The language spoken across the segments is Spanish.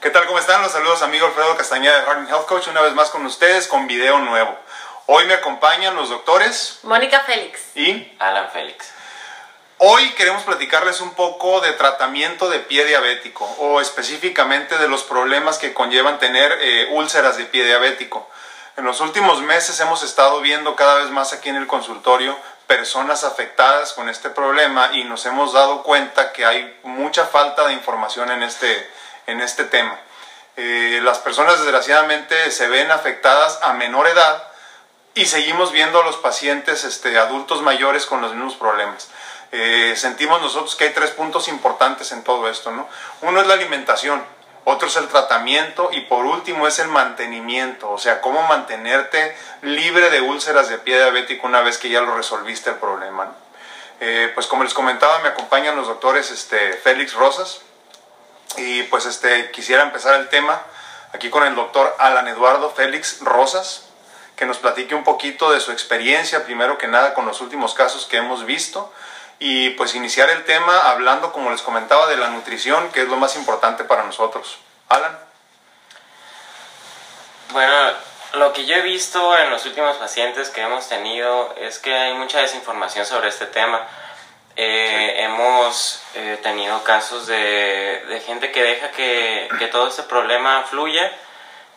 ¿Qué tal? ¿Cómo están? Los saludos amigo Alfredo Castañeda de Harding Health Coach una vez más con ustedes con video nuevo. Hoy me acompañan los doctores Mónica Félix y Alan Félix. Hoy queremos platicarles un poco de tratamiento de pie diabético o específicamente de los problemas que conllevan tener eh, úlceras de pie diabético. En los últimos meses hemos estado viendo cada vez más aquí en el consultorio personas afectadas con este problema y nos hemos dado cuenta que hay mucha falta de información en este, en este tema. Eh, las personas desgraciadamente se ven afectadas a menor edad y seguimos viendo a los pacientes este, adultos mayores con los mismos problemas. Eh, sentimos nosotros que hay tres puntos importantes en todo esto. ¿no? Uno es la alimentación, otro es el tratamiento y por último es el mantenimiento, o sea, cómo mantenerte libre de úlceras de pie diabético una vez que ya lo resolviste el problema. Eh, pues como les comentaba, me acompañan los doctores este, Félix Rosas y pues este, quisiera empezar el tema aquí con el doctor Alan Eduardo Félix Rosas, que nos platique un poquito de su experiencia, primero que nada con los últimos casos que hemos visto y pues iniciar el tema hablando, como les comentaba, de la nutrición, que es lo más importante para nosotros. Alan. Bueno, lo que yo he visto en los últimos pacientes que hemos tenido es que hay mucha desinformación sobre este tema. Eh, hemos eh, tenido casos de, de, gente que deja que, que todo este problema fluya,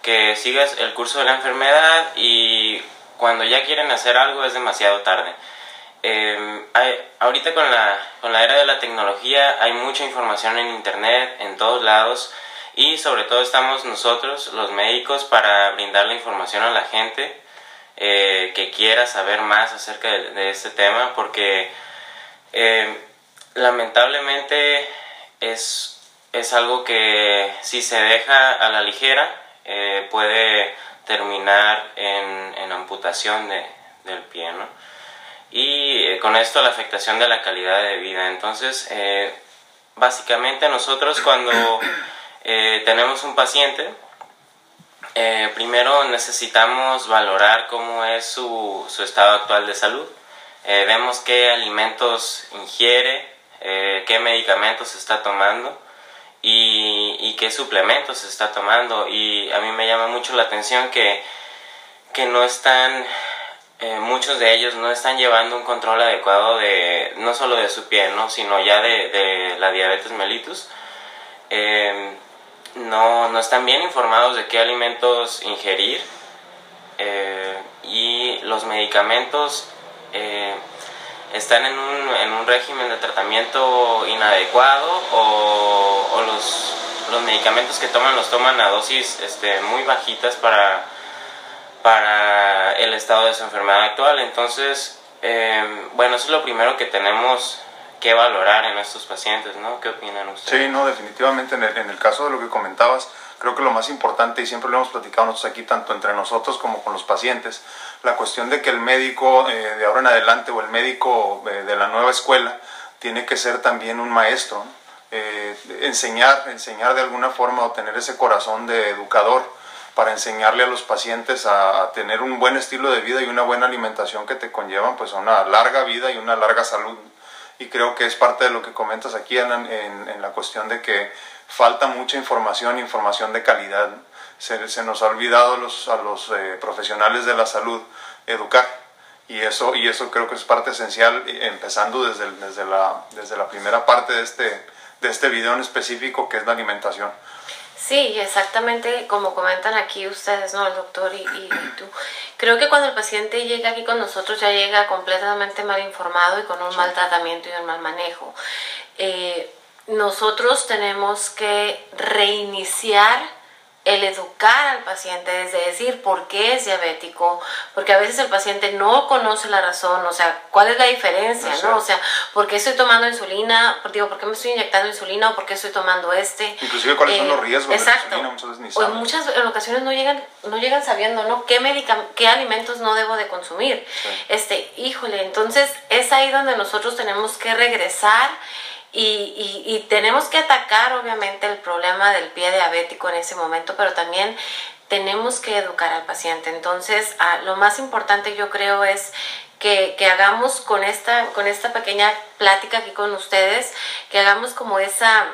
que sigas el curso de la enfermedad y cuando ya quieren hacer algo es demasiado tarde. Eh, ahorita con la, con la era de la tecnología hay mucha información en internet, en todos lados, y sobre todo estamos nosotros, los médicos, para brindar la información a la gente eh, que quiera saber más acerca de, este tema, porque eh, lamentablemente es, es algo que si se deja a la ligera eh, puede terminar en, en amputación de, del pie, ¿no? Y eh, con esto la afectación de la calidad de vida. Entonces, eh, básicamente nosotros cuando eh, tenemos un paciente, eh, primero necesitamos valorar cómo es su, su estado actual de salud. Vemos qué alimentos ingiere, qué medicamentos está tomando y, y, qué suplementos está tomando. Y a mí me llama mucho la atención que, que no están eh, muchos de ellos no están llevando un control adecuado de no solo de su piel, ¿no? sino ya de, la diabetes mellitus. Eh, no, no, están bien informados de qué alimentos ingerir eh, y los medicamentos eh, están en un, en un, régimen de tratamiento inadecuado o, o los, los, medicamentos que toman los toman a dosis este, muy bajitas para para el estado de su enfermedad actual. Entonces, eh, bueno, eso es lo primero que tenemos que valorar en estos pacientes, ¿no? ¿Qué opinan ustedes? Sí, no, definitivamente en el, en el caso de lo que comentabas, creo que lo más importante, y siempre lo hemos platicado nosotros aquí, tanto entre nosotros como con los pacientes, la cuestión de que el médico eh, de ahora en adelante o el médico eh, de la nueva escuela tiene que ser también un maestro, eh, enseñar, enseñar de alguna forma o tener ese corazón de educador para enseñarle a los pacientes a, tener un buen estilo de vida y una buena alimentación que te conllevan pues a una larga vida y una larga salud. Y creo que es parte de lo que comentas aquí en, en, la cuestión de que falta mucha información, información de calidad. Se, nos ha olvidado a los eh, profesionales de la salud educar. Y eso, y eso creo que es parte esencial, empezando desde, desde, la, desde la primera parte de este, de este video en específico, que es la alimentación. Sí, exactamente como comentan aquí ustedes, ¿no? El doctor y, y, tú. Creo que cuando el paciente llega aquí con nosotros ya llega completamente mal informado y con un sí. mal tratamiento y un mal manejo. Eh, nosotros tenemos que reiniciar el educar al paciente, es decir, por qué es diabético, porque a veces el paciente no conoce la razón, o sea, cuál es la diferencia, no, ¿no? O sea, ¿por qué estoy tomando insulina? Digo, ¿por qué me estoy inyectando insulina o por qué estoy tomando este? Inclusive cuáles eh, son los riesgos exacto. de la insulina, muchas veces ni o en muchas en ocasiones no llegan, no llegan sabiendo, ¿no? ¿Qué, qué alimentos no debo de consumir? Sí. Este, híjole, entonces es ahí donde nosotros tenemos que regresar y, y, y, tenemos que atacar obviamente el problema del pie diabético en ese momento, pero también tenemos que educar al paciente. Entonces, ah, lo más importante yo creo es que, que, hagamos con esta, con esta pequeña plática aquí con ustedes, que hagamos como esa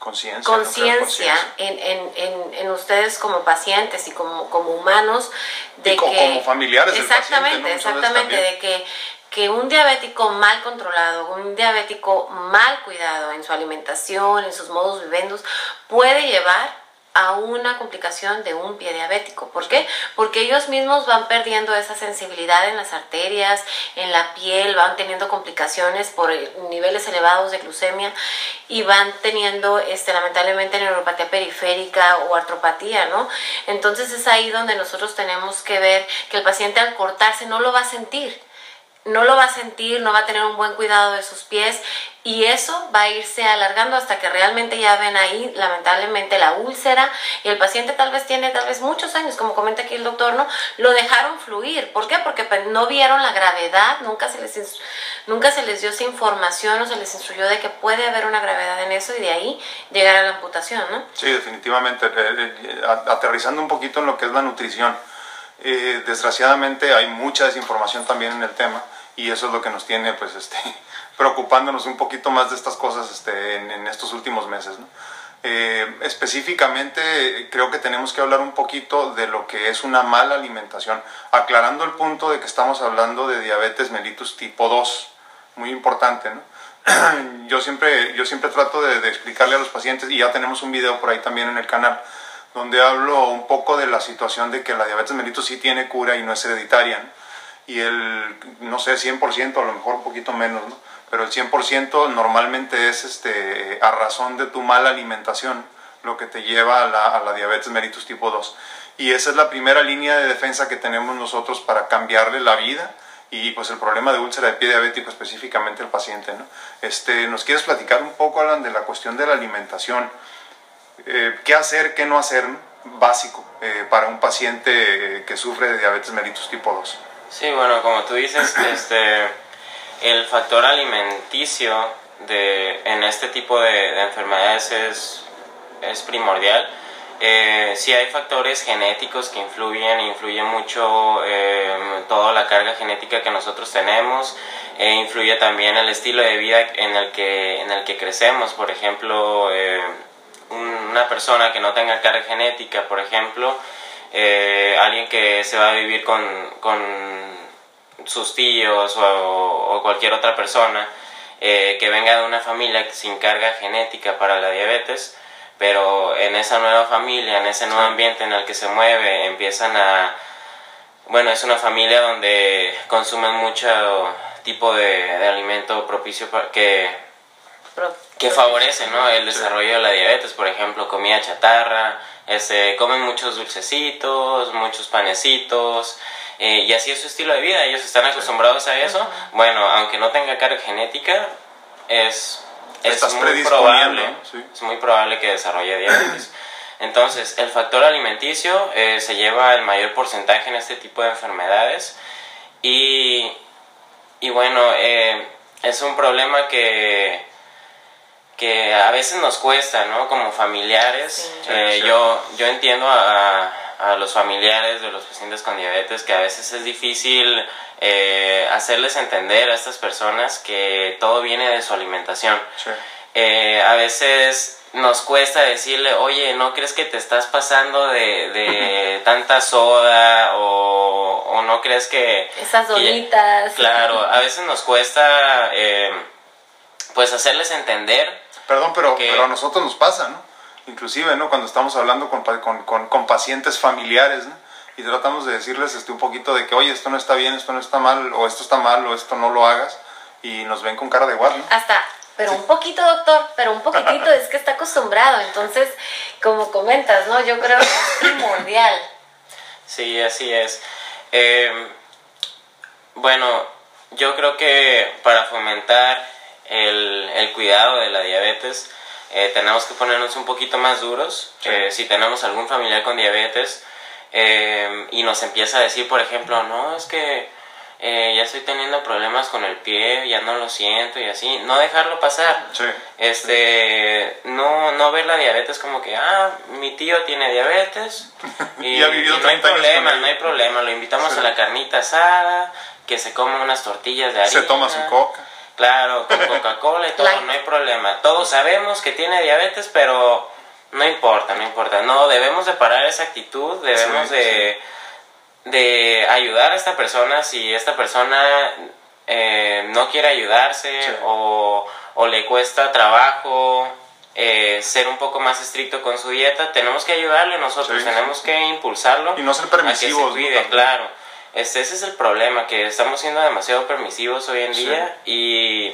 conciencia en, en, en, en, ustedes como pacientes y como, como humanos de que como familiares exactamente del paciente, exactamente de que que un diabético mal controlado, un diabético mal cuidado en su alimentación, en sus modos vivendos, puede llevar a una complicación de un pie diabético. ¿Por qué? Porque ellos mismos van perdiendo esa sensibilidad en las arterias, en la piel, van teniendo complicaciones por niveles elevados de glucemia y van teniendo este, lamentablemente neuropatía periférica o artropatía, ¿no? Entonces es ahí donde nosotros tenemos que ver que el paciente al cortarse no lo va a sentir no lo va a sentir, no va a tener un buen cuidado de sus pies y eso va a irse alargando hasta que realmente ya ven ahí lamentablemente la úlcera y el paciente tal vez tiene tal vez muchos años, como comenta aquí el doctor, ¿no? Lo dejaron fluir. ¿Por qué? Porque no vieron la gravedad, nunca se les nunca se les dio esa información o se les instruyó de que puede haber una gravedad en eso y de ahí llegar a la amputación, ¿no? Sí, definitivamente. Eh, eh, aterrizando un poquito en lo que es la nutrición. Eh, desgraciadamente hay mucha desinformación también en el tema y eso es lo que nos tiene pues este preocupándonos un poquito más de estas cosas este, en, estos últimos meses. Eh, específicamente creo que tenemos que hablar un poquito de lo que es una mala alimentación, aclarando el punto de que estamos hablando de diabetes mellitus tipo 2, muy importante. Yo, siempre, yo siempre trato de, de explicarle a los pacientes, y ya tenemos un video por ahí también en el canal, donde hablo un poco de la situación de que la diabetes mellitus sí tiene cura y no es hereditaria. Y el, no sé, 100%, a lo mejor un poquito menos, ¿no? pero el 100% normalmente es este, a razón de tu mala alimentación lo que te lleva a la, diabetes mellitus tipo 2. Y esa es la primera línea de defensa que tenemos nosotros para cambiarle la vida y pues el problema de úlcera de pie diabético específicamente el paciente. ¿no? Este, ¿Nos quieres platicar un poco, Alan, de la cuestión de la alimentación? Eh, qué hacer, qué no hacer, básico, eh, para un paciente que sufre de diabetes mellitus tipo 2. Sí, bueno, como tú dices, este, el factor alimenticio de, en este tipo de, enfermedades es, es primordial. Eh, sí hay factores genéticos que influyen, influye mucho eh, toda la carga genética que nosotros tenemos, e influye también el estilo de vida en el que, en el que crecemos, por ejemplo, una persona que no tenga carga genética, por ejemplo, eh, alguien que se va a vivir con, con sus tíos o, cualquier otra persona eh, que venga de una familia sin carga genética para la diabetes, pero en esa nueva familia, en ese nuevo ambiente en el que se mueve, empiezan a... Bueno, es una familia donde consumen mucho tipo de, de alimento propicio para que que favorece ¿no? el desarrollo de la diabetes, por ejemplo, comida chatarra, este, comen muchos dulcecitos, muchos panecitos, eh, y así es su estilo de vida, ellos están acostumbrados a eso. Bueno, aunque no tenga carga genética, es, es muy probable, es muy probable que desarrolle diabetes. Entonces, el factor alimenticio eh, se lleva el mayor porcentaje en este tipo de enfermedades y, y bueno, eh, es un problema que que a veces nos cuesta, ¿no? Como familiares. Eh, yo, yo entiendo a, a, los familiares de los pacientes con diabetes que a veces es difícil eh, hacerles entender a estas personas que todo viene de su alimentación. Eh, a veces nos cuesta decirle, oye, ¿no crees que te estás pasando de, de tanta soda o, o, no crees que... Esas donitas. claro, a veces nos cuesta pues hacerles entender Perdón, pero, pero a nosotros nos pasa, ¿no? Inclusive, ¿no? Cuando estamos hablando con, con, con, pacientes familiares, ¿no? Y tratamos de decirles este, un poquito de que, oye, esto no está bien, esto no está mal, o esto está mal, o esto no lo hagas, y nos ven con cara de guardia. Hasta, pero un poquito, doctor, pero un poquitito, es que está acostumbrado, entonces, como comentas, ¿no? Yo creo que es primordial. Sí, así es. Em, bueno, yo creo que para fomentar el, el cuidado de la diabetes, eh, tenemos que ponernos un poquito más duros. Eh, si tenemos algún familiar con diabetes eh, y nos empieza a decir, por ejemplo, no, es que ya estoy teniendo problemas con el pie, ya no lo siento y así, no dejarlo pasar. Este, no, no ver la diabetes como que, ah, mi tío tiene diabetes y, ha vivido no hay problema, no hay problema, lo invitamos a la carnita asada, que se coma unas tortillas de harina. Se toma su coca. Claro, con Coca-Cola y todo, no hay problema. Todos sabemos que tiene diabetes, pero no importa, no importa. No, debemos de parar esa actitud, debemos de, de ayudar a esta persona si esta persona eh, no quiere ayudarse o, o, le cuesta trabajo eh, ser un poco más estricto con su dieta, tenemos que ayudarle nosotros, tenemos que impulsarlo. Y no ser permisivos. claro. Este, ese es el problema, que estamos siendo demasiado permisivos hoy en día y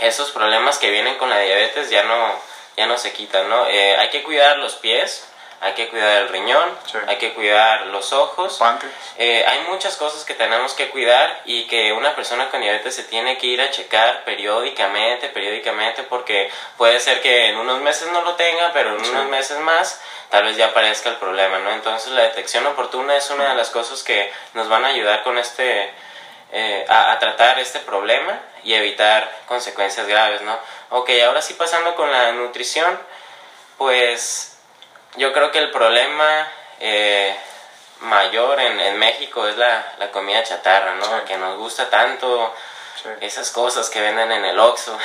esos problemas que vienen con la diabetes ya no, ya no se quitan, ¿no? Eh, hay que cuidar los pies, hay que cuidar el riñón, hay que cuidar los ojos. Eh, hay muchas cosas que tenemos que cuidar y que una persona con diabetes se tiene que ir a checar periódicamente, periódicamente, porque puede ser que en unos meses no lo tenga, pero en unos meses más tal vez ya aparezca el problema, ¿no? Entonces la detección oportuna es una de las cosas que nos van a ayudar con este, eh, a, tratar este problema y evitar consecuencias graves, ¿no? Ok, ahora sí pasando con la nutrición, pues yo creo que el problema eh, mayor en, en, México es la, la comida chatarra, ¿no? Que nos gusta tanto. Esas cosas que venden en el Oxxo.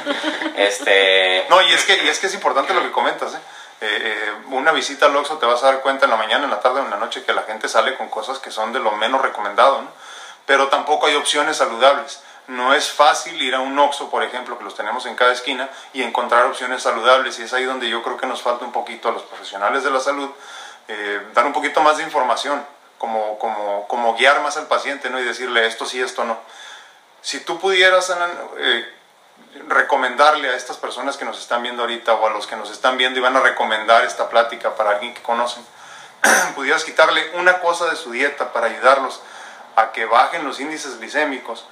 este... No, y es, que, y es que es importante lo que comentas, ¿eh? Eh, eh, una visita al Oxxo te vas a dar cuenta en la mañana, en la tarde o en la noche que la gente sale con cosas que son de lo menos recomendado, ¿no? pero tampoco hay opciones saludables. No es fácil ir a un Oxxo, por ejemplo, que los tenemos en cada esquina, y encontrar opciones saludables. Y es ahí donde yo creo que nos falta un poquito a los profesionales de la salud eh, dar un poquito más de información, como, como, como guiar más al paciente ¿no? y decirle esto sí, esto no. Si tú pudieras eh, recomendarle a estas personas que nos están viendo ahorita o a los que nos están viendo y van a recomendar esta plática para alguien que conocen, pudieras quitarle una cosa de su dieta para ayudarlos a que bajen los índices glicémicos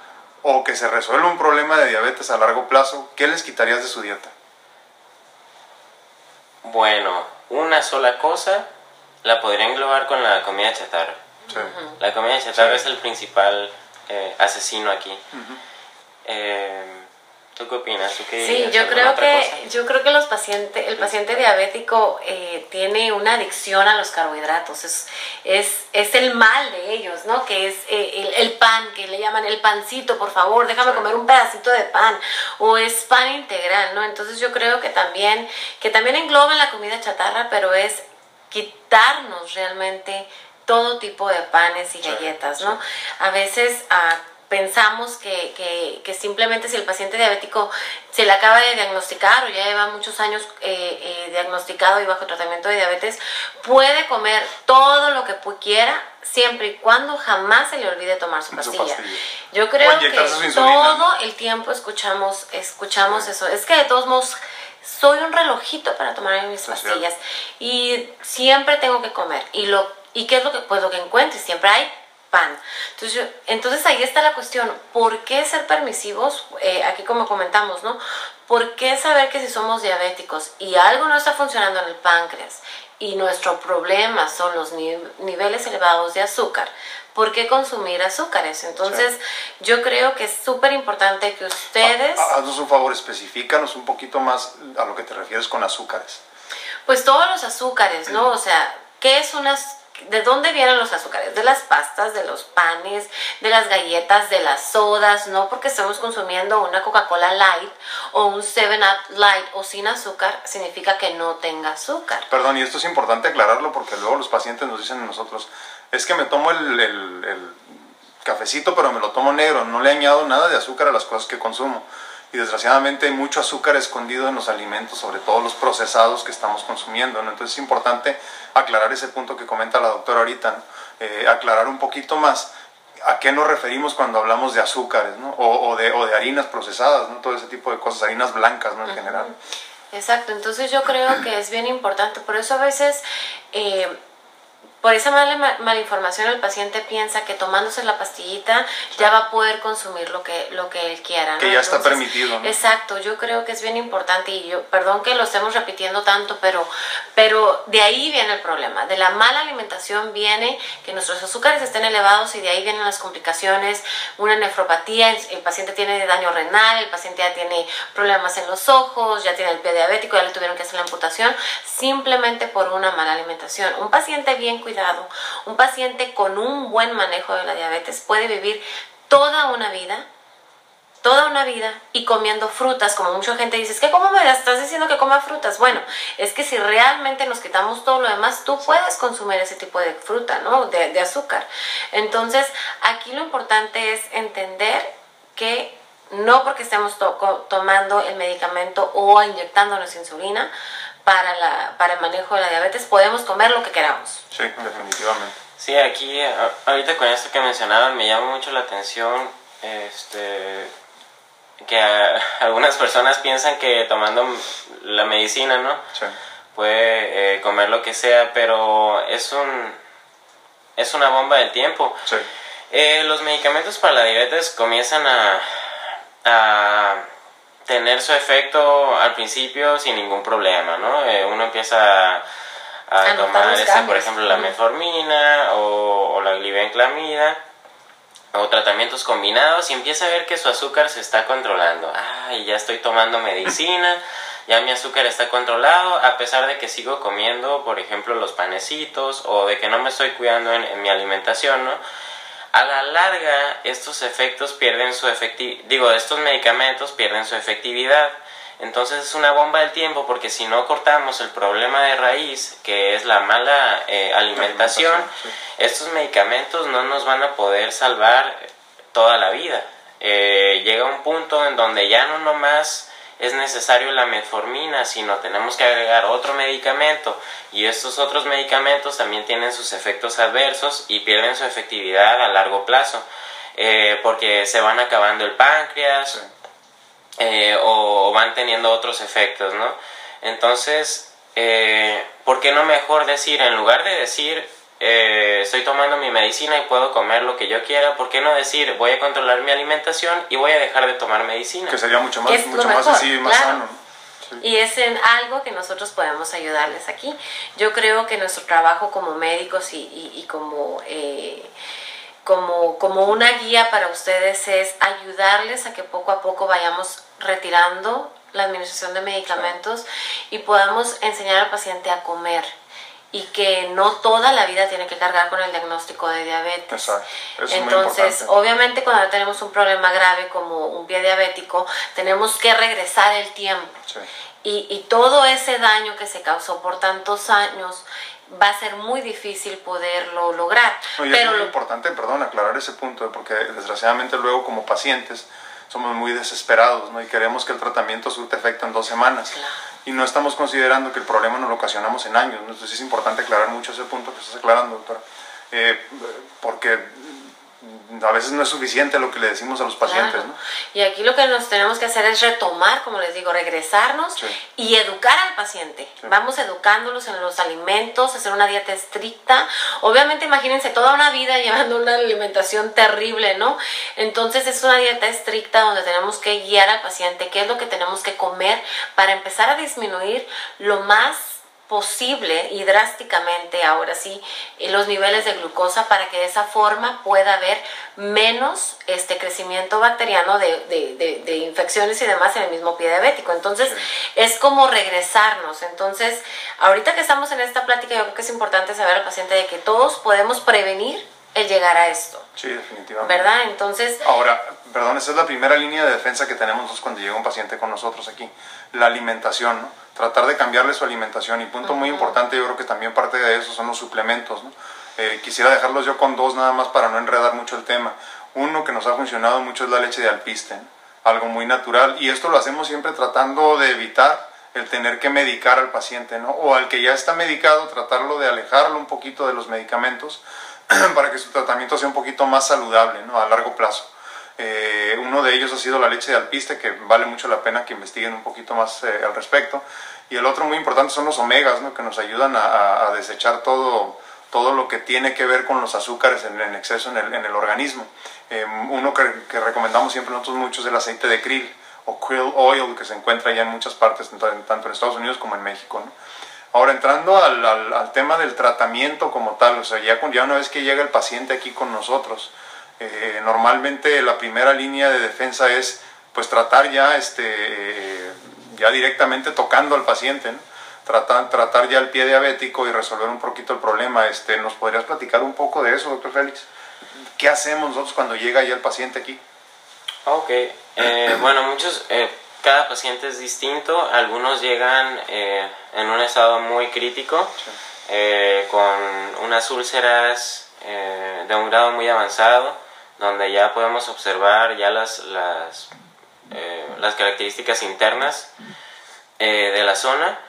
o que se resuelva un problema de diabetes a largo plazo, ¿qué les quitarías de su dieta? Bueno, una sola cosa la podría englobar con la comida chatarra. La comida chatarra es el principal eh, asesino aquí. ¿Tú qué opinas? sí, yo creo que yo creo que los pacientes, el paciente diabético eh, tiene una adicción a los carbohidratos. Es, es, es el mal de ellos, ¿no? Que es eh, el, pan, que le llaman el pancito, por favor, déjame comer un pedacito de pan. O es pan integral, ¿no? Entonces yo creo que también, que también engloba la comida chatarra, pero es quitarnos realmente todo tipo de panes y galletas, ¿no? A veces a pensamos que, que, que, simplemente si el paciente diabético se le acaba de diagnosticar o ya lleva muchos años eh, eh, diagnosticado y bajo tratamiento de diabetes, puede comer todo lo que quiera siempre y cuando jamás se le olvide tomar su pastilla. Yo creo que todo el tiempo escuchamos, escuchamos eso. Es que de todos modos soy un relojito para tomar mis pastillas y siempre tengo que comer. Y lo y qué es lo que pues lo que encuentres, siempre hay pan. Entonces, entonces ahí está la cuestión, ¿por qué ser permisivos? Eh, aquí como comentamos, ¿no? ¿Por qué saber que si somos diabéticos y algo no está funcionando en el páncreas y nuestro problema son los niveles elevados de azúcar? ¿Por qué consumir azúcares? Entonces, yo creo que es súper importante que ustedes... Haznos un favor, especifícanos un poquito más a lo que te refieres con azúcares. Pues todos los azúcares, ¿no? O sea, ¿qué es unas ¿De dónde vienen los azúcares? De las pastas, de los panes, de las galletas, de las sodas, no porque estemos consumiendo una Coca-Cola Light o un 7-Up Light o sin azúcar, significa que no tenga azúcar. Perdón, y esto es importante aclararlo porque luego los pacientes nos dicen a nosotros, es que me tomo el, el cafecito pero me lo tomo negro, no le añado nada de azúcar a las cosas que consumo y desgraciadamente hay mucho azúcar escondido en los alimentos, sobre todo los procesados que estamos consumiendo. Entonces es importante aclarar ese punto que comenta la doctora ahorita, eh, aclarar un poquito más a qué nos referimos cuando hablamos de azúcares ¿no? o, de, o, de, harinas procesadas, ¿no? todo ese tipo de cosas, harinas blancas ¿no? en general. Exacto, entonces yo creo que es bien importante, por eso a veces... Eh, por esa mala, mala, información el paciente piensa que tomándose la pastillita ya va a poder consumir lo que, lo que él quiera. Que ya está permitido. Exacto, yo creo que es bien importante y yo, perdón que lo estemos repitiendo tanto, pero, pero de ahí viene el problema. De la mala alimentación viene que nuestros azúcares estén elevados y de ahí vienen las complicaciones, una nefropatía, el paciente tiene daño renal, el paciente ya tiene problemas en los ojos, ya tiene el pie diabético, ya le tuvieron que hacer la amputación, simplemente por una mala alimentación. Un paciente bien cuidado, un paciente con un buen manejo de la diabetes puede vivir toda una vida toda una vida y comiendo frutas, como mucha gente dice, es que ¿cómo me estás diciendo que coma frutas? Bueno, es que si realmente nos quitamos todo lo demás, tú puedes consumir ese tipo de fruta, ¿no? De, de azúcar. Entonces, aquí lo importante es entender que no porque estemos tomando el medicamento o inyectándonos insulina para, la, para el manejo de la diabetes, podemos comer lo que queramos. Sí, definitivamente. Sí, aquí, ahorita con esto que mencionaban, me llama mucho la atención este, que algunas personas piensan que tomando la medicina, ¿no? Sí. Puede eh, comer lo que sea, pero es un es una bomba del tiempo. Sí. Eh, los medicamentos para la diabetes comienzan a, a tener su efecto al principio sin ningún problema, ¿no? Eh, uno empieza a, tomar, ese, por ejemplo, la metformina o, o la glibenclamida o tratamientos combinados y empieza a ver que su azúcar se está controlando. Ay, ya estoy tomando medicina, ya mi azúcar está controlado, a pesar de que sigo comiendo, por ejemplo, los panecitos o de que no me estoy cuidando en, mi alimentación, ¿no? A la larga, estos efectos pierden su efectividad, digo, estos medicamentos pierden su efectividad entonces es una bomba del tiempo porque si no cortamos el problema de raíz, que es la mala eh, alimentación, estos medicamentos no nos van a poder salvar toda la vida. Eh, llega un punto en donde ya no nomás es necesario la metformina, sino tenemos que agregar otro medicamento y estos otros medicamentos también tienen sus efectos adversos y pierden su efectividad a largo plazo. Eh, porque se van acabando el páncreas, eh, o, van teniendo otros efectos, ¿no? Entonces, eh, ¿por qué no mejor decir, en lugar de decir, estoy tomando mi medicina y puedo comer lo que yo quiera, ¿por qué no decir, voy a controlar mi alimentación y voy a dejar de tomar medicina? Que sería mucho más, mucho más así, más sano. Y es en algo que nosotros podemos ayudarles aquí. Yo creo que nuestro trabajo como médicos y, y, como como, como una guía para ustedes es ayudarles a que poco a poco vayamos retirando la administración de medicamentos y podamos enseñar al paciente a comer y que no toda la vida tiene que cargar con el diagnóstico de diabetes. Entonces, obviamente cuando tenemos un problema grave como un pie diabético, tenemos que regresar el tiempo. Y, y todo ese daño que se causó por tantos años va a ser muy difícil poderlo lograr. pero es muy importante, perdón, aclarar ese punto, porque desgraciadamente luego como pacientes somos muy desesperados ¿no? y queremos que el tratamiento surte efecto en dos semanas. Y no estamos considerando que el problema nos lo ocasionamos en años. Entonces es importante aclarar mucho ese punto que estás aclarando, doctora. Eh, porque a veces no es suficiente lo que le decimos a los pacientes. ¿no? Y aquí lo que nos tenemos que hacer es retomar, como les digo, regresarnos y educar al paciente. Vamos educándolos en los alimentos, hacer una dieta estricta. Obviamente imagínense toda una vida llevando una alimentación terrible, ¿no? Entonces es una dieta estricta donde tenemos que guiar al paciente qué es lo que tenemos que comer para empezar a disminuir lo más posible y drásticamente ahora sí eh, los niveles de glucosa para que de esa forma pueda haber menos este crecimiento bacteriano de, de, de, infecciones y demás en el mismo pie diabético. Entonces es como regresarnos. Entonces ahorita que estamos en esta plática yo creo que es importante saber al paciente de que todos podemos prevenir el llegar a esto. Sí, definitivamente. ¿Verdad? Entonces... Ahora, perdón, esa es la primera línea de defensa que tenemos cuando llega un paciente con nosotros aquí, la alimentación, ¿no? tratar de cambiarle su alimentación. Y punto muy importante, yo creo que también parte de eso son los suplementos. Eh, quisiera dejarlos yo con dos nada más para no enredar mucho el tema. Uno que nos ha funcionado mucho es la leche de alpiste, algo muy natural. Y esto lo hacemos siempre tratando de evitar el tener que medicar al paciente, ¿no? O al que ya está medicado, tratarlo de alejarlo un poquito de los medicamentos para que su tratamiento sea un poquito más saludable, ¿no? A largo plazo. Eh, uno de ellos ha sido la leche de alpiste, que vale mucho la pena que investiguen un poquito más eh, al respecto. Y el otro muy importante son los omegas, ¿no? que nos ayudan a, desechar todo, todo lo que tiene que ver con los azúcares en, exceso en el, en el organismo. Eh, uno que, que, recomendamos siempre nosotros mucho es el aceite de krill o krill oil, que se encuentra ya en muchas partes, tanto en Estados Unidos como en México. Ahora, entrando al, al, al, tema del tratamiento como tal, o sea, ya, ya una vez que llega el paciente aquí con nosotros, eh, normalmente la primera línea de defensa es pues tratar ya, este, ya directamente tocando al paciente, tratar, tratar ya el pie diabético y resolver un poquito el problema. Este, ¿Nos podrías platicar un poco de eso, doctor Félix? ¿Qué hacemos nosotros cuando llega ya el paciente aquí? Ok, eh, bueno, muchos, eh, cada paciente es distinto, algunos llegan eh, en un estado muy crítico, con unas úlceras de un grado muy avanzado, donde ya podemos observar ya las, las, las características internas de la zona.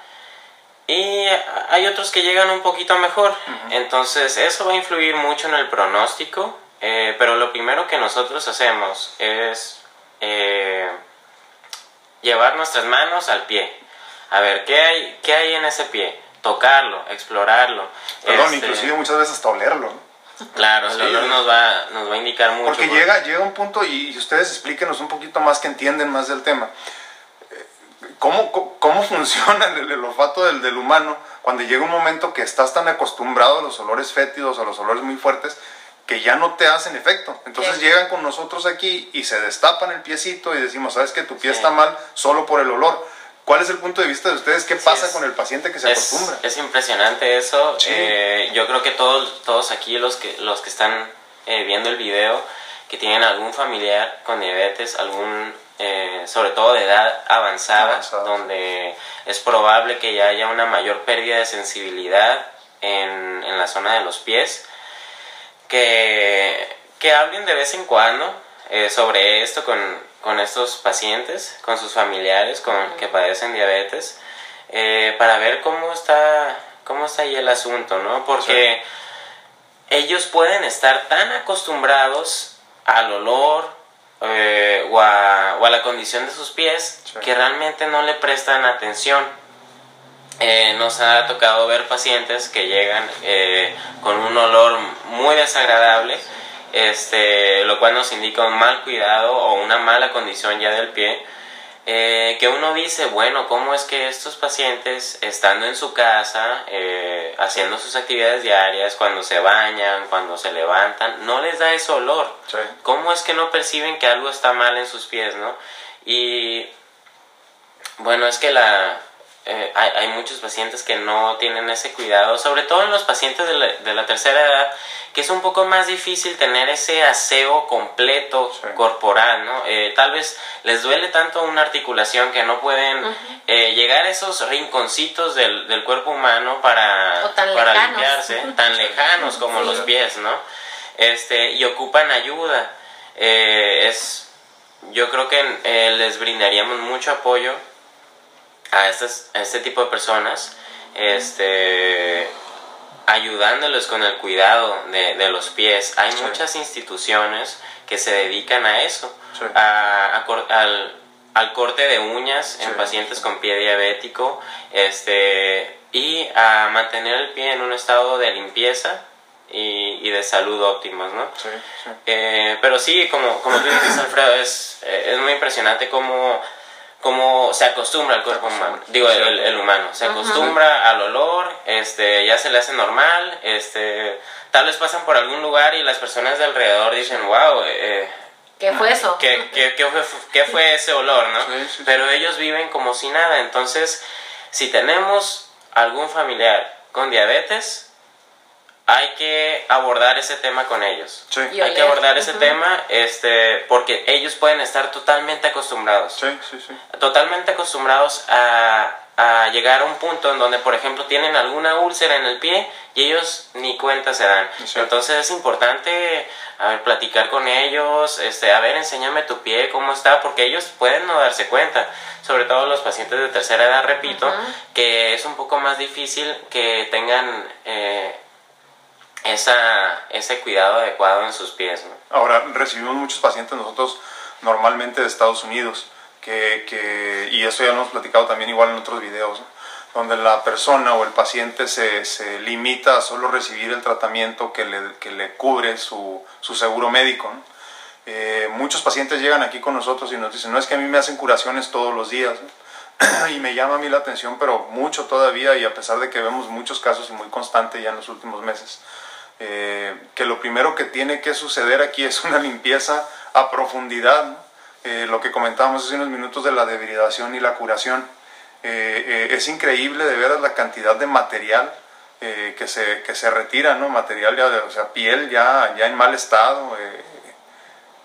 Y hay otros que llegan un poquito mejor, entonces eso va a influir mucho en el pronóstico eh, pero lo primero que nosotros hacemos es eh, llevar nuestras manos al pie. A ver, ¿qué hay, qué hay en ese pie? Tocarlo, explorarlo. Perdón, este, inclusive muchas veces hasta olerlo. Claro, el olor nos va, nos va a indicar mucho. Porque llega, llega un punto, y, ustedes explíquenos un poquito más que entienden más del tema. Eh, ¿Cómo, cómo funciona el, el olfato del, del humano cuando llega un momento que estás tan acostumbrado a los olores fétidos, a los olores muy fuertes, que ya no te hacen efecto. Entonces llegan con nosotros aquí y se destapan el piecito y decimos, sabes que tu pie está mal solo por el olor. ¿Cuál es el punto de vista de ustedes? ¿Qué pasa con el paciente que se acostumbra? Es impresionante eso. Eh, yo creo que todos, todos aquí los que, los que están eh, viendo el video, que tienen algún familiar con diabetes, algún, eh, sobre todo de edad avanzada, donde es probable que ya haya una mayor pérdida de sensibilidad en, en la zona de los pies, que, que hablen de vez en cuando eh, sobre esto con, con, estos pacientes, con sus familiares con, que padecen diabetes, eh, para ver cómo está, cómo está ahí el asunto, ¿no? Porque ellos pueden estar tan acostumbrados al olor eh, o, a, o, a, la condición de sus pies que realmente no le prestan atención. Eh, nos ha tocado ver pacientes que llegan eh, con un olor muy desagradable, este, lo cual nos indica un mal cuidado o una mala condición ya del pie. Eh, que uno dice, bueno, ¿cómo es que estos pacientes, estando en su casa, haciendo sus actividades diarias, cuando se bañan, cuando se levantan, no les da ese olor? ¿Cómo es que no perciben que algo está mal en sus pies, no? Y bueno, es que la, eh, hay, muchos pacientes que no tienen ese cuidado, sobre todo en los pacientes de la, tercera edad, que es un poco más difícil tener ese aseo completo corporal, ¿no? Eh, tal vez les duele tanto una articulación que no pueden eh, llegar a esos rinconcitos del, del cuerpo humano para, para limpiarse, tan lejanos como los pies, ¿no? Este, y ocupan ayuda. es, yo creo que les brindaríamos mucho apoyo a, estas, este tipo de personas, este, ayudándoles con el cuidado de, de los pies. Hay muchas instituciones que se dedican a eso, a, al, al, corte de uñas en pacientes con pie diabético este, y a mantener el pie en un estado de limpieza y, y de salud óptimos, ¿no? Eh, pero sí, como, como tú dices, Alfredo, es, es muy impresionante cómo como se acostumbra al cuerpo humano, digo el, humano, se acostumbra al olor, este, ya se le hace normal, este, tal vez pasan por algún lugar y las personas de alrededor dicen, wow, eh, ¿Qué fue eso? ¿Qué, qué, qué, fue, qué fue, ese olor, no? Pero ellos viven como si nada, entonces, si tenemos algún familiar con diabetes, hay que abordar ese tema con ellos. Hay que abordar ese tema este, porque ellos pueden estar totalmente acostumbrados. Sí, sí, totalmente acostumbrados a, a, llegar a un punto en donde, por ejemplo, tienen alguna úlcera en el pie y ellos ni cuenta se dan. Entonces es importante a ver, platicar con ellos, este, a ver, enséñame tu pie, cómo está, porque ellos pueden no darse cuenta. Sobre todo los pacientes de tercera edad, repito, que es un poco más difícil que tengan... Eh, esa, ese cuidado adecuado en sus pies. Ahora, recibimos muchos pacientes nosotros normalmente de Estados Unidos, que, que, y eso ya lo hemos platicado también igual en otros videos, donde la persona o el paciente se, se, limita a solo recibir el tratamiento que le, que le cubre su, su seguro médico. Eh, muchos pacientes llegan aquí con nosotros y nos dicen, no es que a mí me hacen curaciones todos los días, y me llama a mí la atención, pero mucho todavía, y a pesar de que vemos muchos casos y muy constante ya en los últimos meses, eh, que lo primero que tiene que suceder aquí es una limpieza a profundidad, eh, lo que comentábamos hace unos minutos de la debridación y la curación. Eh, es increíble de veras la cantidad de material que, se, que se retira, ¿no? Material ya, o sea, piel ya, ya en mal estado,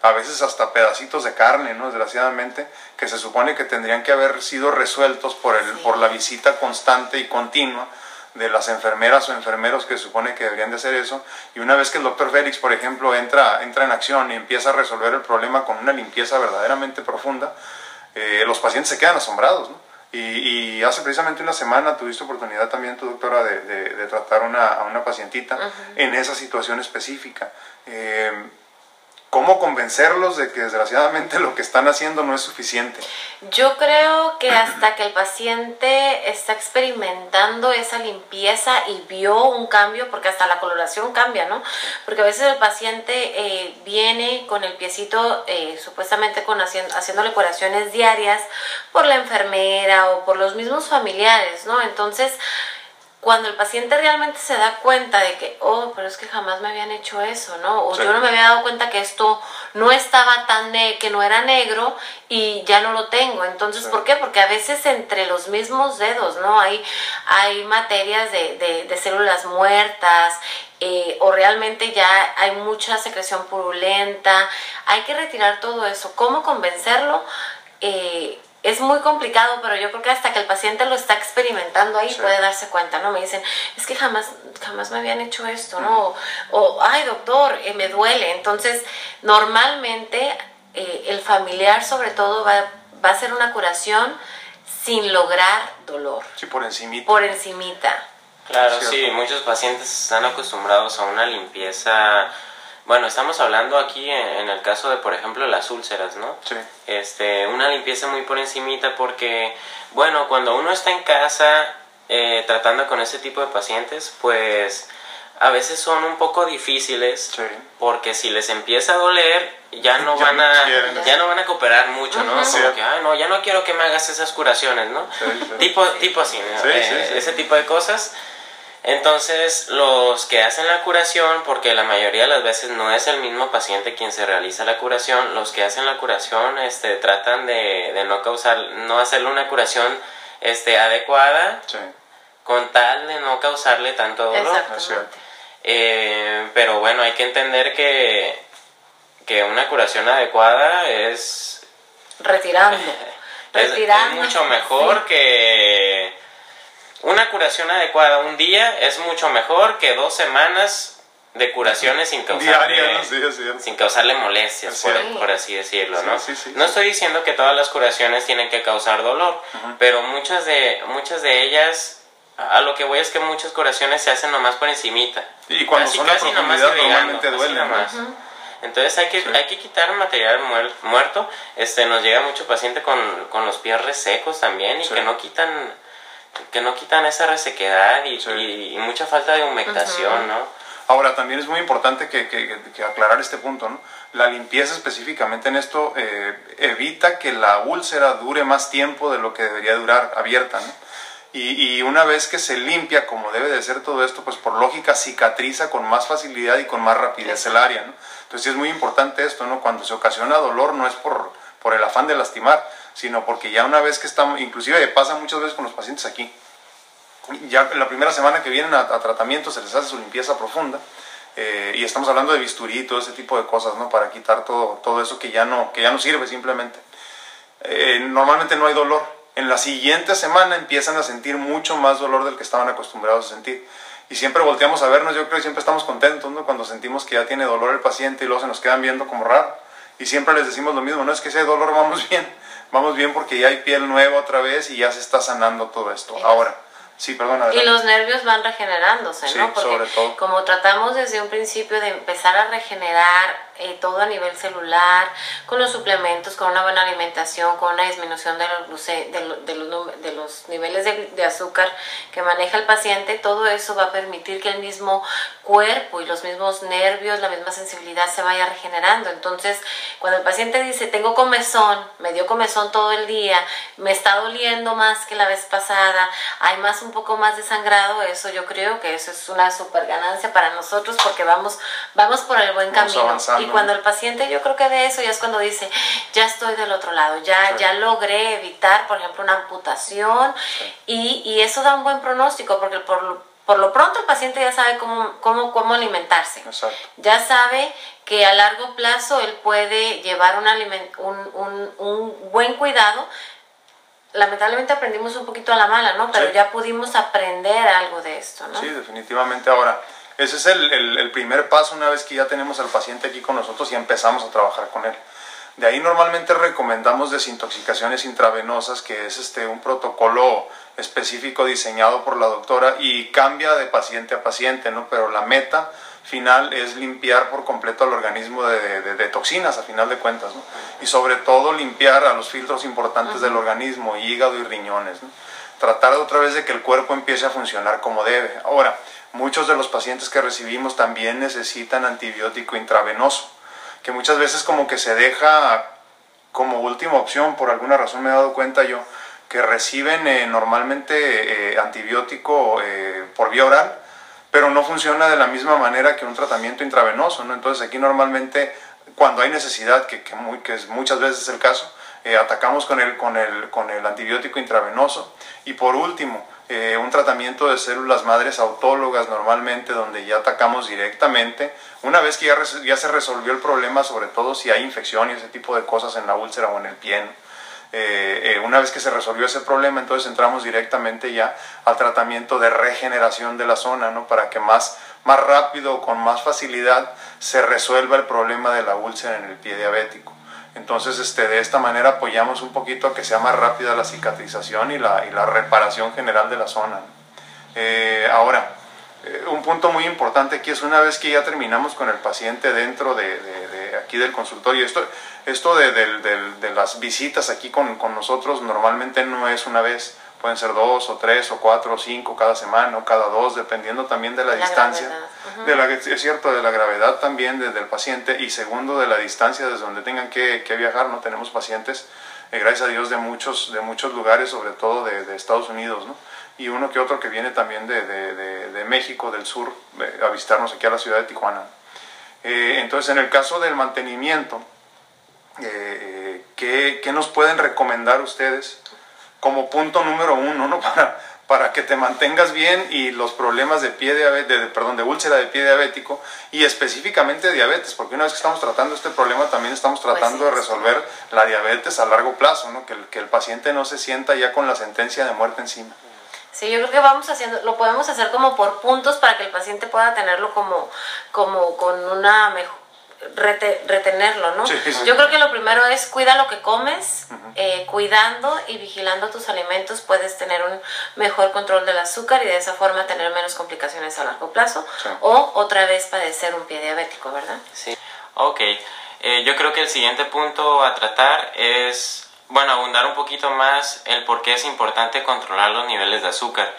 a veces hasta pedacitos de carne, ¿no? Desgraciadamente, que se supone que tendrían que haber sido resueltos por, el, por la visita constante y continua de las enfermeras o enfermeros que se supone que deberían de hacer eso. Y una vez que el doctor Félix, por ejemplo, entra, entra en acción y empieza a resolver el problema con una limpieza verdaderamente profunda, eh, los pacientes se quedan asombrados. ¿no? Y, hace precisamente una semana tuviste oportunidad también, tu doctora, de, de, tratar una, a una pacientita en esa situación específica. Eh, cómo convencerlos de que desgraciadamente lo que están haciendo no es suficiente. Yo creo que hasta que el paciente está experimentando esa limpieza y vio un cambio, porque hasta la coloración cambia, ¿no? Porque a veces el paciente eh, viene con el piecito eh, supuestamente con haciendo, haciéndole curaciones diarias por la enfermera o por los mismos familiares, ¿no? Entonces, cuando el paciente realmente se da cuenta de que, oh, pero es que jamás me habían hecho eso, ¿no? O yo no me había dado cuenta que esto no estaba tan, que no era negro y ya no lo tengo. Entonces, ¿por qué? Porque a veces entre los mismos dedos, ¿no? Hay, hay materias de, de, células muertas eh, o realmente ya hay mucha secreción purulenta. Hay que retirar todo eso. ¿Cómo convencerlo? Eh, es muy complicado, pero yo creo que hasta que el paciente lo está experimentando ahí puede darse cuenta, ¿no? Me dicen, es que jamás, jamás me habían hecho esto, ¿no? O, ay, doctor, eh, me duele. Entonces, normalmente eh, el familiar sobre todo va, va a hacer una curación sin lograr dolor. Sí, por encimita. Por encimita. Claro, sí, muchos pacientes están acostumbrados a una limpieza bueno, estamos hablando aquí en, el caso de, por ejemplo, las úlceras, ¿no? Sí. Este, una limpieza muy por encimita porque, bueno, cuando uno está en casa eh, tratando con ese tipo de pacientes, pues a veces son un poco difíciles porque si les empieza a doler ya no van a ya no van a cooperar mucho no Como que ah, no ya no quiero que me hagas esas curaciones no tipo tipo así eh, ese tipo de cosas entonces, los que hacen la curación, porque la mayoría de las veces no es el mismo paciente quien se realiza la curación, los que hacen la curación este, tratan de, de no causar, no hacerle una curación este, adecuada, con tal de no causarle tanto dolor. Eh, pero bueno, hay que entender que, que una curación adecuada es... Retirando. Retirando. es mucho mejor que una curación adecuada un día es mucho mejor que dos semanas de curaciones sin causarle, sin causarle molestias, por, así decirlo, ¿no? no estoy diciendo que todas las curaciones tienen que causar dolor, pero muchas de, muchas de ellas, a lo que voy es que muchas curaciones se hacen nomás por encimita. Y cuando son a profundidad normalmente duelen Entonces hay que, hay que quitar material muerto. Este, nos llega mucho paciente con, con los pies resecos también y que no quitan que no quitan esa resequedad y, mucha falta de humectación, ¿no? Ahora, también es muy importante que, que, aclarar este punto, ¿no? La limpieza específicamente en esto eh, evita que la úlcera dure más tiempo de lo que debería durar abierta, ¿no? Y, y, una vez que se limpia como debe de ser todo esto, pues por lógica cicatriza con más facilidad y con más rapidez el área, ¿no? Entonces es muy importante esto, ¿no? Cuando se ocasiona dolor no es por, por el afán de lastimar, sino porque ya una vez que estamos, inclusive pasa muchas veces con los pacientes aquí, ya la primera semana que vienen a, tratamiento se les hace su limpieza profunda, eh, y estamos hablando de bisturí y todo ese tipo de cosas, ¿no? Para quitar todo, todo eso que ya no, que ya no sirve simplemente. Eh, normalmente no hay dolor. En la siguiente semana empiezan a sentir mucho más dolor del que estaban acostumbrados a sentir. Y siempre volteamos a vernos, yo creo que siempre estamos contentos, ¿no? Cuando sentimos que ya tiene dolor el paciente y luego se nos quedan viendo como raro. Y siempre les decimos lo mismo, no es que ese dolor vamos bien, vamos bien porque ya hay piel nueva otra vez y ya se está sanando todo esto. Ahora, sí. Y los nervios van regenerándose, ¿no? Porque sobre todo. como tratamos desde un principio de empezar a regenerar eh, todo a nivel celular, con los suplementos, con una buena alimentación, con una disminución de los, de, de, los, de los, niveles de, azúcar que maneja el paciente, todo eso va a permitir que el mismo cuerpo y los mismos nervios, la misma sensibilidad se vaya regenerando. Entonces, cuando el paciente dice, tengo comezón, me dio comezón todo el día, me está doliendo más que la vez pasada, hay más poco más desangrado, eso yo creo que eso es una super ganancia para nosotros porque vamos, vamos por el buen camino. Y cuando el paciente, yo creo que de eso ya es cuando dice, ya estoy del otro lado, ya, ya logré evitar, por ejemplo, una amputación y, y, eso da un buen pronóstico porque por, por lo pronto el paciente ya sabe cómo, cómo, cómo alimentarse. Ya sabe que a largo plazo él puede llevar un, un, un, un buen cuidado lamentablemente aprendimos un poquito a la mala, ¿no? Pero ya pudimos aprender algo de esto, ¿no? Sí, definitivamente. Ahora, ese es el, el, primer paso una vez que ya tenemos al paciente aquí con nosotros y empezamos a trabajar con él. De ahí normalmente recomendamos desintoxicaciones intravenosas, que es este, un protocolo específico diseñado por la doctora y cambia de paciente a paciente, ¿no? Pero la meta final es limpiar por completo al organismo de, toxinas, a final de cuentas, ¿no? Y sobre todo limpiar a los filtros importantes del organismo, hígado y riñones, ¿no? Tratar otra vez de que el cuerpo empiece a funcionar como debe. Ahora, muchos de los pacientes que recibimos también necesitan antibiótico intravenoso, que muchas veces como que se deja como última opción, por alguna razón me he dado cuenta yo, que reciben eh, normalmente eh, antibiótico eh, por vía oral, pero no funciona de la misma manera que un tratamiento intravenoso, ¿no? Entonces aquí normalmente cuando hay necesidad, que, que, muy, que muchas veces es el caso, eh, atacamos con el, con, el, con el antibiótico intravenoso. Y por último, eh, un tratamiento de células madres autólogas normalmente donde ya atacamos directamente, una vez que ya, ya se resolvió el problema, sobre todo si hay infección y ese tipo de cosas en la úlcera o en el pie, eh, eh, una vez que se resolvió ese problema, entonces entramos directamente ya al tratamiento de regeneración de la zona, ¿no? Para que más, más rápido, con más facilidad, se resuelva el problema de la úlcera en el pie diabético. Entonces, este, de esta manera apoyamos un poquito a que sea más rápida la cicatrización y la, y la reparación general de la zona. Eh, ahora, un punto muy importante aquí es una vez que ya terminamos con el paciente dentro de, de aquí del consultorio, esto, esto de, de, las visitas aquí con, con, nosotros normalmente no es una vez, pueden ser dos o tres o cuatro o cinco cada semana o cada dos, dependiendo también de la, distancia, de la, es cierto, de la gravedad también desde el paciente y segundo de la distancia desde donde tengan que, que viajar, no tenemos pacientes, eh, gracias a Dios, de muchos, de muchos lugares, sobre todo de, Estados Unidos, ¿no? y uno que otro que viene también de, de, de México, del sur, a visitarnos aquí a la ciudad de Tijuana. Eh, entonces, en el caso del mantenimiento, eh, ¿qué, ¿qué, nos pueden recomendar ustedes como punto número uno ¿no? para, para que te mantengas bien y los problemas de pie de, perdón, de úlcera de pie diabético y específicamente diabetes, porque una vez que estamos tratando este problema también estamos pues tratando de resolver la diabetes a largo plazo, ¿no? que, que el paciente no se sienta ya con la sentencia de muerte encima. Sí, yo creo que vamos haciendo, lo podemos hacer como por puntos para que el paciente pueda tenerlo como, como con una mejor retenerlo, ¿no? Yo creo que lo primero es cuida lo que comes, eh, cuidando y vigilando tus alimentos puedes tener un mejor control del azúcar y de esa forma tener menos complicaciones a largo plazo o otra vez padecer un pie diabético, ¿verdad? Sí, ok. Eh, yo creo que el siguiente punto a tratar es, bueno, abundar un poquito más el por qué es importante controlar los niveles de azúcar.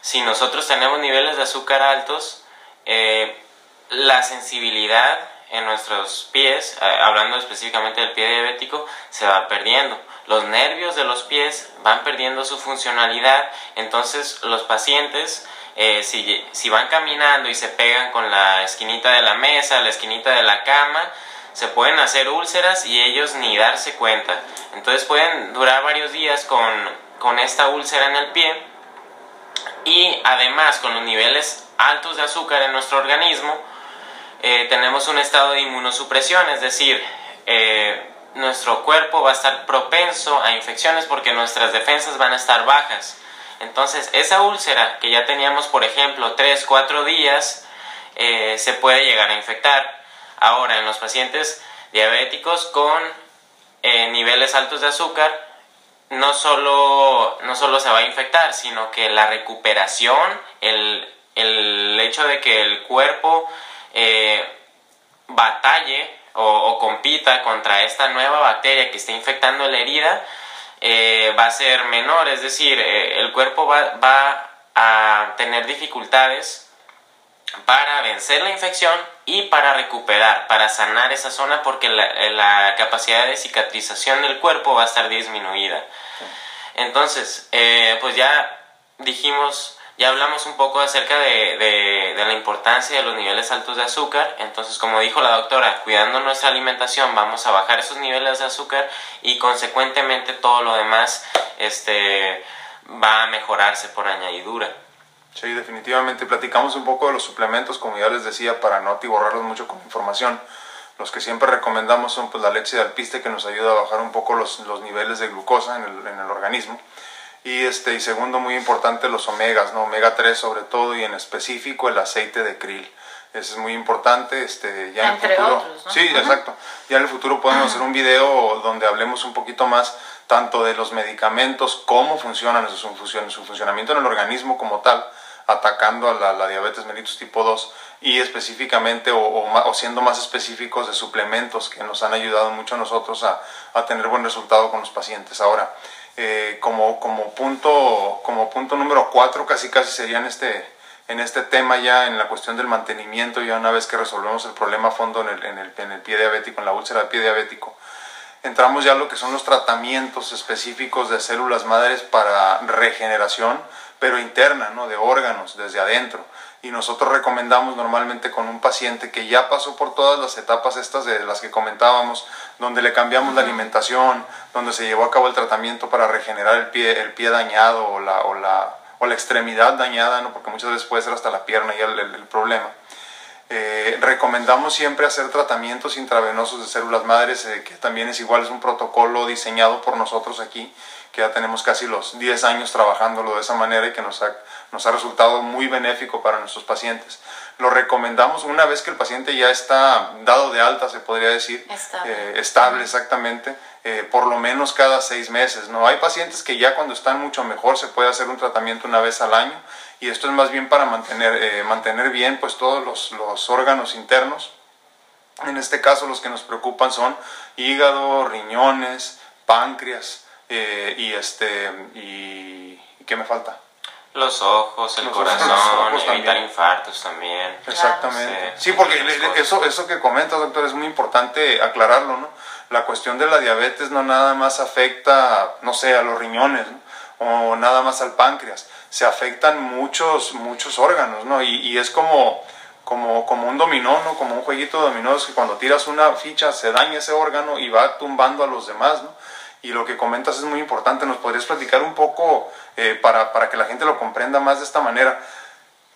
Si nosotros tenemos niveles de azúcar altos, eh, la sensibilidad en nuestros pies, eh, hablando específicamente del pie diabético, se va perdiendo. Los nervios de los pies van perdiendo su funcionalidad, entonces los pacientes, eh, si, si van caminando y se pegan con la esquinita de la mesa, la esquinita de la cama, se pueden hacer úlceras y ellos ni darse cuenta. Entonces pueden durar varios días con, con esta úlcera en el pie y además con los niveles altos de azúcar en nuestro organismo, eh, tenemos un estado de inmunosupresión, es decir, eh, nuestro cuerpo va a estar propenso a infecciones porque nuestras defensas van a estar bajas. Entonces, esa úlcera que ya teníamos, por ejemplo, 3, 4 días, eh, se puede llegar a infectar. Ahora, en los pacientes diabéticos con niveles altos de azúcar, no solo, no solo se va a infectar, sino que la recuperación, el, el hecho de que el cuerpo eh, batalle o, compita contra esta nueva bacteria que está infectando la herida, eh, va a ser menor, es decir, eh, el cuerpo va, va, a tener dificultades para vencer la infección y para recuperar, para sanar esa zona porque la, la capacidad de cicatrización del cuerpo va a estar disminuida. Entonces, pues ya dijimos Ya hablamos un poco acerca de, de, de, la importancia de los niveles altos de azúcar. Entonces, como dijo la doctora, cuidando nuestra alimentación vamos a bajar esos niveles de azúcar y consecuentemente todo lo demás este, va a mejorarse por añadidura. Sí, definitivamente. Platicamos un poco de los suplementos, como ya les decía, para no atiborrarlos mucho con información. Los que siempre recomendamos son pues, la leche de alpiste que nos ayuda a bajar un poco los, los niveles de glucosa en el, en el organismo. Y, este, y segundo, muy importante, los omegas, ¿no? omega 3 sobre todo y en específico el aceite de krill. Ese es muy importante. Este, ya Entre en el futuro, otros, ¿no? Sí, exacto. Ya en el futuro podemos hacer un video donde hablemos un poquito más tanto de los medicamentos, cómo funcionan, su, su funcionamiento en el organismo como tal, atacando a la, la diabetes mellitus tipo 2 y específicamente o, o, o, siendo más específicos de suplementos que nos han ayudado mucho a nosotros a, a tener buen resultado con los pacientes. Ahora, eh, como, como, punto, como punto número 4 casi casi sería en este, en este tema ya en la cuestión del mantenimiento, ya una vez que resolvemos el problema a fondo en el, en el, en el pie diabético, en la úlcera del pie diabético, entramos ya a lo que son los tratamientos específicos de células madres para regeneración, pero interna, ¿no? de órganos, desde adentro. Y nosotros recomendamos normalmente con un paciente que ya pasó por todas las etapas estas de las que comentábamos, donde le cambiamos la alimentación, donde se llevó a cabo el tratamiento para regenerar el pie, el pie dañado o la, o, la, o la extremidad dañada, ¿no? porque muchas veces puede ser hasta la pierna ya el, el, el problema. Eh, recomendamos siempre hacer tratamientos intravenosos de células madres, eh, que también es igual, es un protocolo diseñado por nosotros aquí, que ya tenemos casi los 10 años trabajándolo de esa manera y que nos ha, nos ha resultado muy benéfico para nuestros pacientes. Lo recomendamos una vez que el paciente ya está dado de alta, se podría decir, Estable, eh, estable exactamente, eh, por lo menos cada seis meses. ¿no? Hay pacientes que ya cuando están mucho mejor se puede hacer un tratamiento una vez al año y esto es más bien para mantener, eh, mantener bien pues, todos los, los órganos internos. En este caso los que nos preocupan son hígado, riñones, páncreas eh, y este y ¿qué me falta? Los ojos, el Los corazón, ojos, evitar también. infartos también. Exactamente. Sí, Sí, porque eso, eso que comentas, doctor, es muy importante aclararlo, ¿no? La cuestión de la diabetes no nada más afecta, no sé, a los riñones, ¿no? o nada más al páncreas. Se afectan muchos, muchos órganos, ¿no? Y, y es como, como, como un dominó, ¿no? Como un jueguito de dominó, es que cuando tiras una ficha se daña ese órgano y va tumbando a los demás, ¿no? Y lo que comentas es muy importante. ¿Nos podrías platicar un poco eh, para, para que la gente lo comprenda más de esta manera?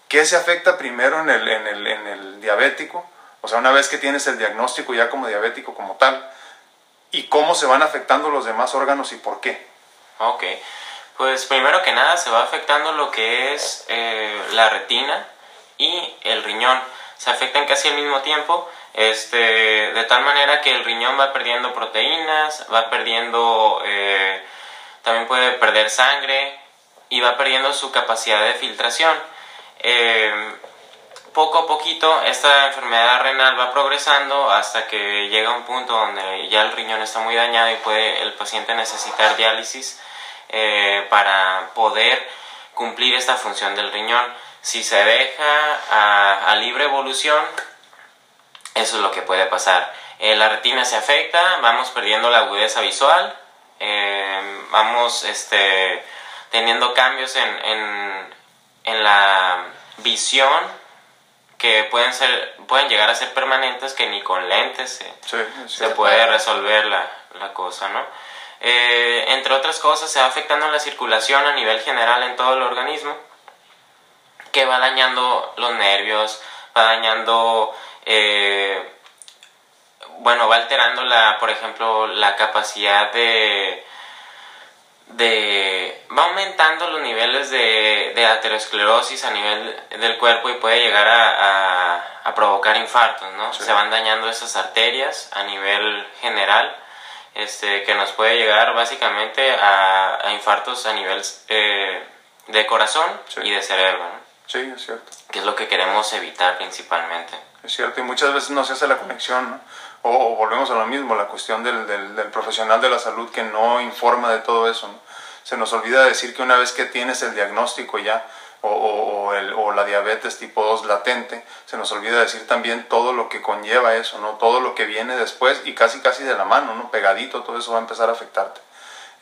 ¿Qué se afecta primero en el, en, el, en el diabético? O sea, una vez que tienes el diagnóstico ya como diabético como tal, ¿y cómo se van afectando los demás órganos y por qué? Ok, pues primero que nada se va afectando lo que es eh, la retina y el riñón. Se afectan casi al mismo tiempo, este, de tal manera que el riñón va perdiendo proteínas, va perdiendo, eh, también puede perder sangre y va perdiendo su capacidad de filtración. Eh, poco a poquito esta enfermedad renal va progresando hasta que llega un punto donde ya el riñón está muy dañado y puede el paciente necesitar diálisis eh, para poder cumplir esta función del riñón. Si se deja a, a libre evolución, eso es lo que puede pasar. Eh, la retina se afecta, vamos perdiendo la agudeza visual, eh, vamos este, teniendo cambios en, en, en la visión que pueden ser pueden llegar a ser permanentes que ni con lentes se, Sí, es se puede resolver la, la cosa, ¿no? Eh, entre otras cosas, se va afectando la circulación a nivel general en todo el organismo, que va dañando los nervios, va dañando, eh, bueno, va alterando la, por ejemplo, la capacidad de, de, va aumentando los niveles de, de aterosclerosis a nivel del cuerpo y puede llegar a, a, a provocar infartos, ¿no? Sí. Se van dañando esas arterias a nivel general, este, que nos puede llegar básicamente a, a infartos a nivel eh, de corazón Sí. y de cerebro, ¿no? Sí, es cierto. que es lo que queremos evitar principalmente. Es cierto, y muchas veces no se hace la conexión, ¿no? O, o volvemos a lo mismo, la cuestión del, del, del profesional de la salud que no informa de todo eso, ¿no? Se nos olvida decir que una vez que tienes el diagnóstico ya, o, o, el, o la diabetes tipo 2 latente, se nos olvida decir también todo lo que conlleva eso, ¿no? Todo lo que viene después y casi casi de la mano, ¿no? Pegadito, todo eso va a empezar a afectarte.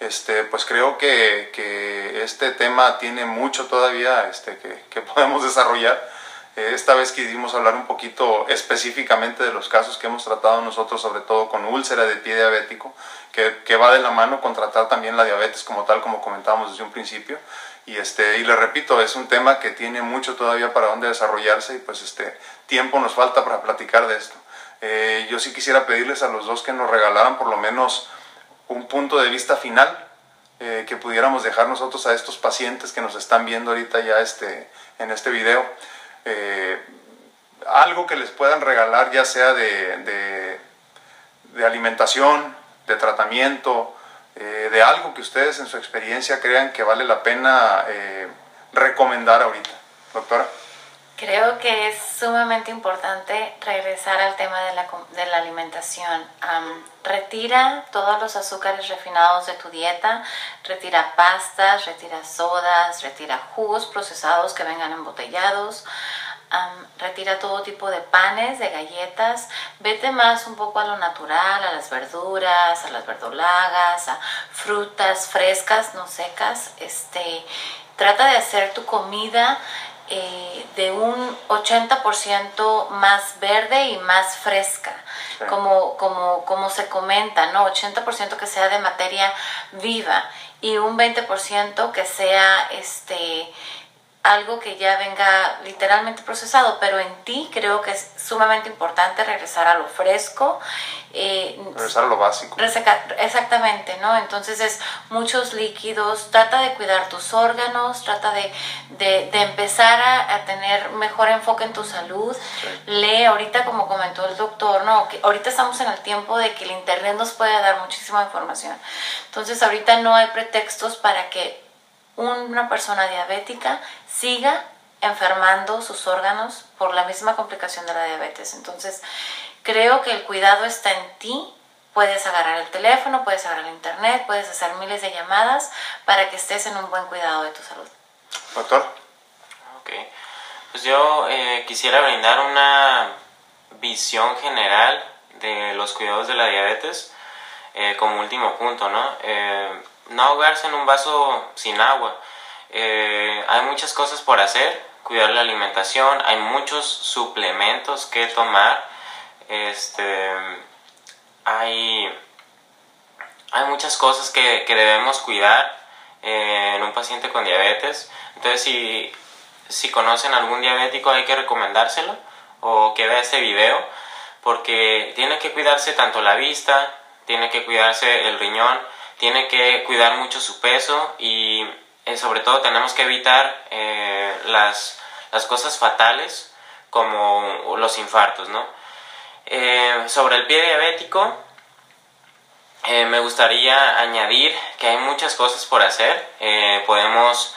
este, pues creo que, que este tema tiene mucho todavía este, que, que podemos desarrollar. Esta vez quisimos hablar un poquito específicamente de los casos que hemos tratado nosotros, sobre todo con úlcera de pie diabético, que, que va de la mano con tratar también la diabetes como tal, como comentábamos desde un principio. Y, este, y le repito, es un tema que tiene mucho todavía para dónde desarrollarse y pues este tiempo nos falta para platicar de esto. Eh, yo sí quisiera pedirles a los dos que nos regalaran por lo menos un punto de vista final eh, que pudiéramos dejar nosotros a estos pacientes que nos están viendo ahorita ya este, en este video. Eh, algo que les puedan regalar ya sea de, de, alimentación, de tratamiento, eh, de algo que ustedes en su experiencia crean que vale la pena eh, recomendar ahorita. Doctora. Creo que es sumamente importante regresar al tema de la, de la alimentación. Um, retira todos los azúcares refinados de tu dieta, retira pastas, retira sodas, retira jugos procesados que vengan embotellados. Um, retira todo tipo de panes, de galletas, vete más un poco a lo natural, a las verduras, a las verdolagas, a frutas frescas, no secas. Este, trata de hacer tu comida eh, de un 80% más verde y más fresca, sí. como, como, como se comenta, ¿no? 80% que sea de materia viva y un 20% que sea este algo que ya venga literalmente procesado, pero en ti creo que es sumamente importante regresar a lo fresco. Eh, regresar a lo básico. Exactamente, ¿no? Entonces es muchos líquidos, trata de cuidar tus órganos, trata de, de, de empezar a, a, tener mejor enfoque en tu salud. Sí. Lee, ahorita como comentó el doctor, ¿no? Que ahorita estamos en el tiempo de que el Internet nos puede dar muchísima información. Entonces ahorita no hay pretextos para que una persona diabética siga enfermando sus órganos por la misma complicación de la diabetes. Entonces, creo que el cuidado está en ti. Puedes agarrar el teléfono, puedes agarrar el internet, puedes hacer miles de llamadas para que estés en un buen cuidado de tu salud. Doctor. Ok. Pues yo eh, quisiera brindar una visión general de los cuidados de la diabetes eh, como último punto, ¿no? Eh, no ahogarse en un vaso sin agua. Eh, hay muchas cosas por hacer, cuidar la alimentación, hay muchos suplementos que tomar, este, hay, hay muchas cosas que, que debemos cuidar eh, en un paciente con diabetes. Entonces, si, si conocen algún diabético, hay que recomendárselo o que vea este video, porque tiene que cuidarse tanto la vista, tiene que cuidarse el riñón, tiene que cuidar mucho su peso y eh, sobre todo tenemos que evitar eh, las, las, cosas fatales como los infartos, ¿no? Eh, sobre el pie diabético, me gustaría añadir que hay muchas cosas por hacer. podemos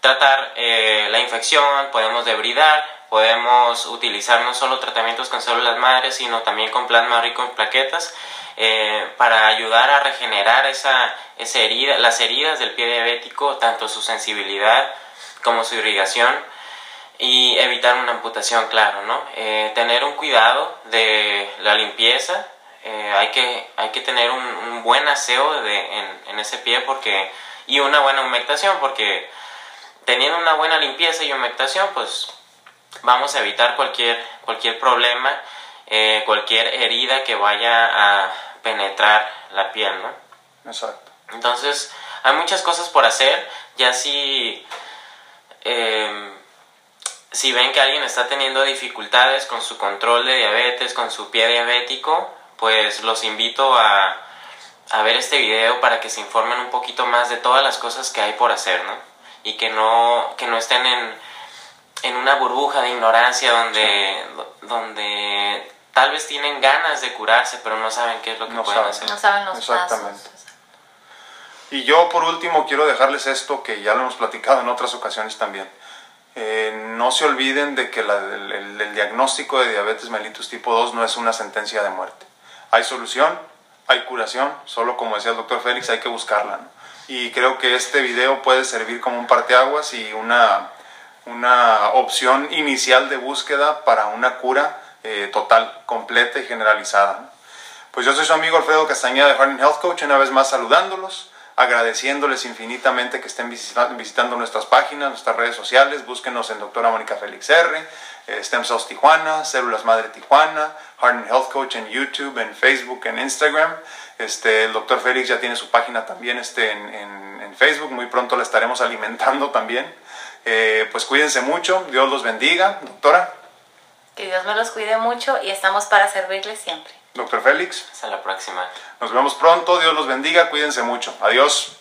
tratar la infección, podemos debridar, podemos utilizar no solo tratamientos con células madres, sino también con plasma rico en plaquetas eh, para ayudar a regenerar esa, esa herida, las heridas del pie diabético, tanto su sensibilidad como su irrigación y evitar una amputación, claro, ¿no? Eh, tener un cuidado de la limpieza, eh, hay, que, hay que tener un, buen aseo de, en, en, ese pie porque, y una buena humectación porque teniendo una buena limpieza y humectación, pues vamos a evitar cualquier, cualquier problema eh, cualquier herida que vaya a penetrar la piel, ¿no? Exacto. Entonces, hay muchas cosas por hacer, ya si, eh, si ven que alguien está teniendo dificultades con su control de diabetes, con su pie diabético, pues los invito a, a ver este video para que se informen un poquito más de todas las cosas que hay por hacer, ¿no? Y que no, que no estén en, en una burbuja de ignorancia donde, donde tal vez tienen ganas de curarse, pero no saben qué es lo que no pueden saben. hacer. No saben los Exactamente. pasos. Y yo por último quiero dejarles esto que ya lo hemos platicado en otras ocasiones también. Eh, no se olviden de que la, el, el, el, diagnóstico de diabetes mellitus tipo 2 no es una sentencia de muerte. Hay solución, hay curación, solo como decía el doctor Félix hay que buscarla. ¿no? Y creo que este video puede servir como un parteaguas y una, una opción inicial de búsqueda para una cura eh, total, completa y generalizada. Pues yo soy su amigo Alfredo Castañeda de Harding Health Coach, una vez más saludándolos. agradeciéndoles infinitamente que estén visitando nuestras páginas, nuestras redes sociales. Búsquenos en doctora Mónica Félix R, eh, Stem Cells Tijuana, Células Madre Tijuana, Heart Health Coach en YouTube, en Facebook, en Instagram. Este, el doctor Félix ya tiene su página también este, en, Facebook, muy pronto la estaremos alimentando también. Eh, pues cuídense mucho, Dios los bendiga, doctora. Que Dios me los cuide mucho y estamos para servirles siempre. Doctor Félix. Hasta la próxima. Nos vemos pronto, Dios los bendiga, cuídense mucho. Adiós.